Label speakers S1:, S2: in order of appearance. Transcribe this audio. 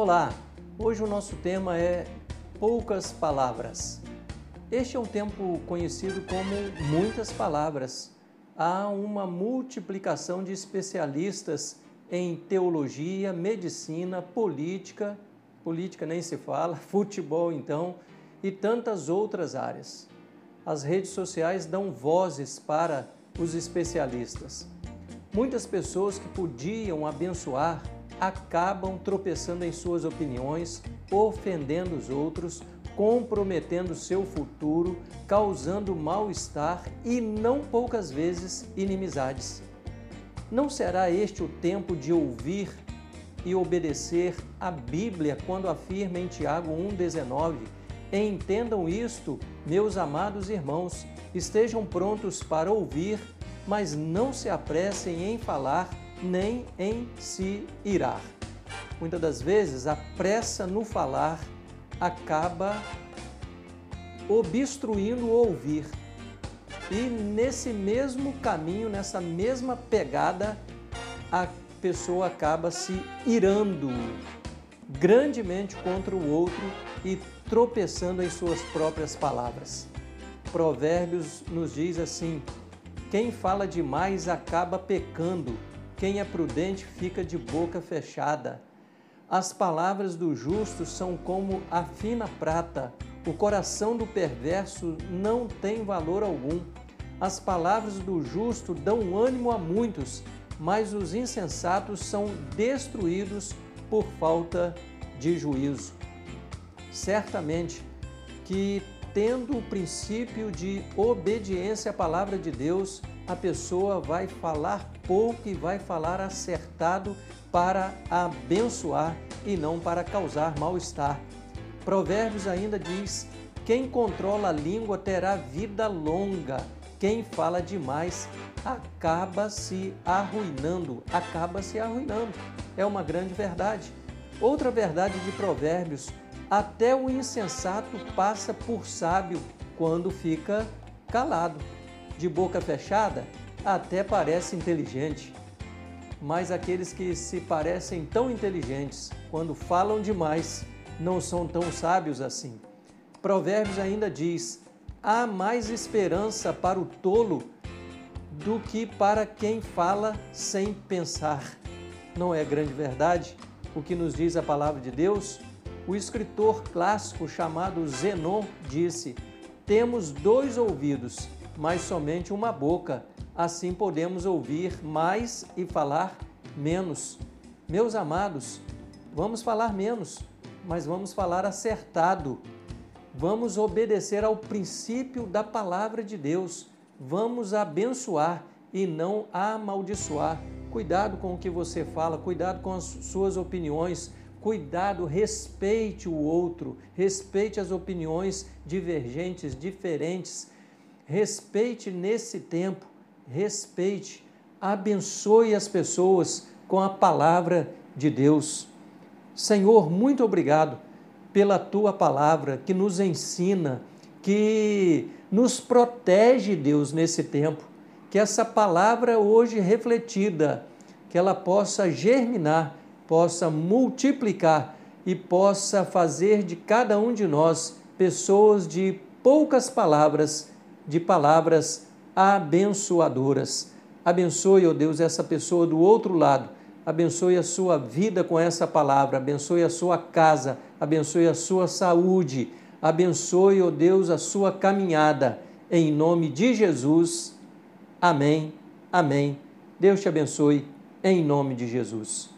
S1: Olá, hoje o nosso tema é poucas palavras. Este é um tempo conhecido como muitas palavras. Há uma multiplicação de especialistas em teologia, medicina, política, política nem se fala, futebol então, e tantas outras áreas. As redes sociais dão vozes para os especialistas. Muitas pessoas que podiam abençoar acabam tropeçando em suas opiniões, ofendendo os outros, comprometendo seu futuro, causando mal-estar e, não poucas vezes, inimizades. Não será este o tempo de ouvir e obedecer a Bíblia quando afirma em Tiago 1,19: Entendam isto, meus amados irmãos, estejam prontos para ouvir, mas não se apressem em falar nem em se irar. Muitas das vezes a pressa no falar acaba obstruindo o ouvir. E nesse mesmo caminho, nessa mesma pegada, a pessoa acaba se irando grandemente contra o outro e tropeçando em suas próprias palavras. Provérbios nos diz assim: quem fala demais acaba pecando, quem é prudente fica de boca fechada. As palavras do justo são como a fina prata, o coração do perverso não tem valor algum. As palavras do justo dão ânimo a muitos, mas os insensatos são destruídos por falta de juízo. Certamente que, tendo o princípio de obediência à palavra de Deus, a pessoa vai falar pouco e vai falar acertado para abençoar e não para causar mal-estar. Provérbios ainda diz: quem controla a língua terá vida longa, quem fala demais acaba se arruinando, acaba se arruinando. É uma grande verdade. Outra verdade de Provérbios: até o insensato passa por sábio quando fica calado de boca fechada, até parece inteligente. Mas aqueles que se parecem tão inteligentes, quando falam demais, não são tão sábios assim. Provérbios ainda diz: há mais esperança para o tolo do que para quem fala sem pensar. Não é grande verdade o que nos diz a palavra de Deus? O escritor clássico chamado Zenon disse: Temos dois ouvidos mas somente uma boca. Assim podemos ouvir mais e falar menos. Meus amados, vamos falar menos, mas vamos falar acertado. Vamos obedecer ao princípio da palavra de Deus. Vamos abençoar e não amaldiçoar. Cuidado com o que você fala, cuidado com as suas opiniões, cuidado, respeite o outro, respeite as opiniões divergentes, diferentes respeite nesse tempo, respeite, abençoe as pessoas com a palavra de Deus. Senhor, muito obrigado pela tua palavra que nos ensina, que nos protege, Deus, nesse tempo. Que essa palavra hoje refletida, que ela possa germinar, possa multiplicar e possa fazer de cada um de nós pessoas de poucas palavras de palavras abençoadoras. Abençoe, ó oh Deus, essa pessoa do outro lado. Abençoe a sua vida com essa palavra. Abençoe a sua casa. Abençoe a sua saúde. Abençoe, ó oh Deus, a sua caminhada. Em nome de Jesus. Amém. Amém. Deus te abençoe. Em nome de Jesus.